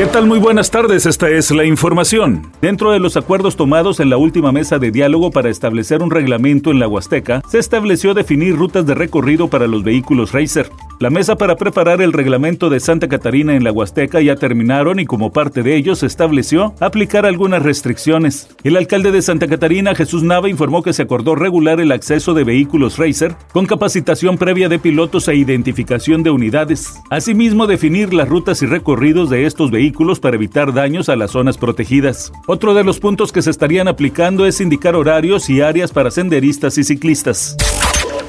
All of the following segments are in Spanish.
¿Qué tal? Muy buenas tardes, esta es la información. Dentro de los acuerdos tomados en la última mesa de diálogo para establecer un reglamento en la Huasteca, se estableció definir rutas de recorrido para los vehículos Racer. La mesa para preparar el reglamento de Santa Catarina en la Huasteca ya terminaron y como parte de ello se estableció aplicar algunas restricciones. El alcalde de Santa Catarina, Jesús Nava, informó que se acordó regular el acceso de vehículos Racer con capacitación previa de pilotos e identificación de unidades. Asimismo, definir las rutas y recorridos de estos vehículos para evitar daños a las zonas protegidas. Otro de los puntos que se estarían aplicando es indicar horarios y áreas para senderistas y ciclistas.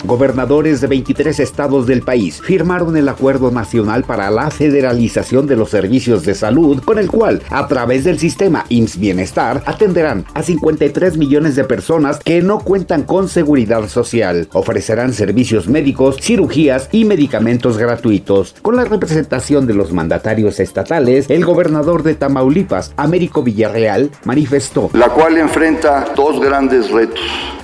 Gobernadores de 23 estados del país firmaron el Acuerdo Nacional para la Federalización de los Servicios de Salud, con el cual, a través del sistema IMSS Bienestar, atenderán a 53 millones de personas que no cuentan con seguridad social. Ofrecerán servicios médicos, cirugías y medicamentos gratuitos. Con la representación de los mandatarios estatales, el gobernador de Tamaulipas, Américo Villarreal, manifestó. La cual enfrenta dos grandes retos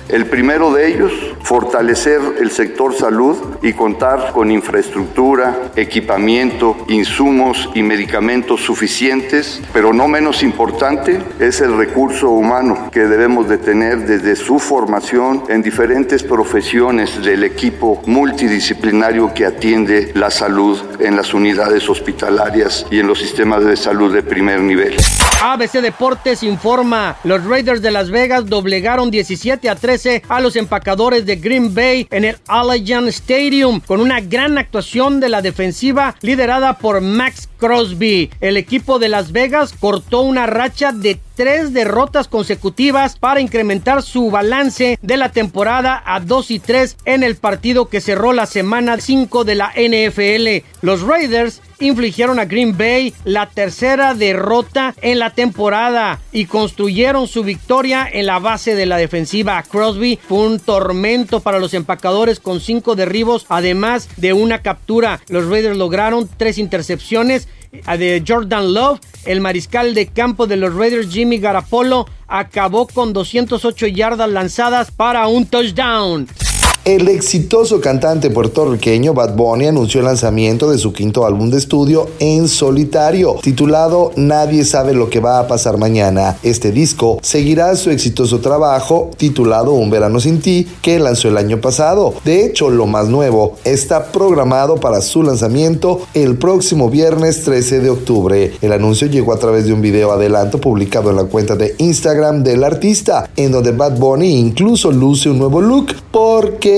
el primero de ellos, fortalecer el sector salud y contar con infraestructura, equipamiento, insumos y medicamentos suficientes, pero no menos importante es el recurso humano que debemos de tener desde su formación en diferentes profesiones del equipo multidisciplinario que atiende la salud en las unidades hospitalarias y en los sistemas de salud de primer nivel. ABC Deportes informa, los Raiders de Las Vegas doblegaron 17 a 13 a los empacadores de Green Bay en el Allegiant Stadium con una gran actuación de la defensiva liderada por Max Crosby. El equipo de Las Vegas cortó una racha de tres derrotas consecutivas para incrementar su balance de la temporada a 2 y 3 en el partido que cerró la semana 5 de la NFL. Los Raiders infligieron a Green Bay la tercera derrota en la temporada y construyeron su victoria en la base de la defensiva. Crosby fue un tormento para los empacadores con cinco derribos, además de una captura. Los Raiders lograron tres intercepciones de Jordan Love, el mariscal de campo de los Raiders Jimmy Garapolo acabó con 208 yardas lanzadas para un touchdown. El exitoso cantante puertorriqueño Bad Bunny anunció el lanzamiento de su quinto álbum de estudio en solitario, titulado Nadie sabe lo que va a pasar mañana. Este disco seguirá su exitoso trabajo titulado Un verano sin ti, que lanzó el año pasado. De hecho, lo más nuevo está programado para su lanzamiento el próximo viernes 13 de octubre. El anuncio llegó a través de un video adelanto publicado en la cuenta de Instagram del artista, en donde Bad Bunny incluso luce un nuevo look porque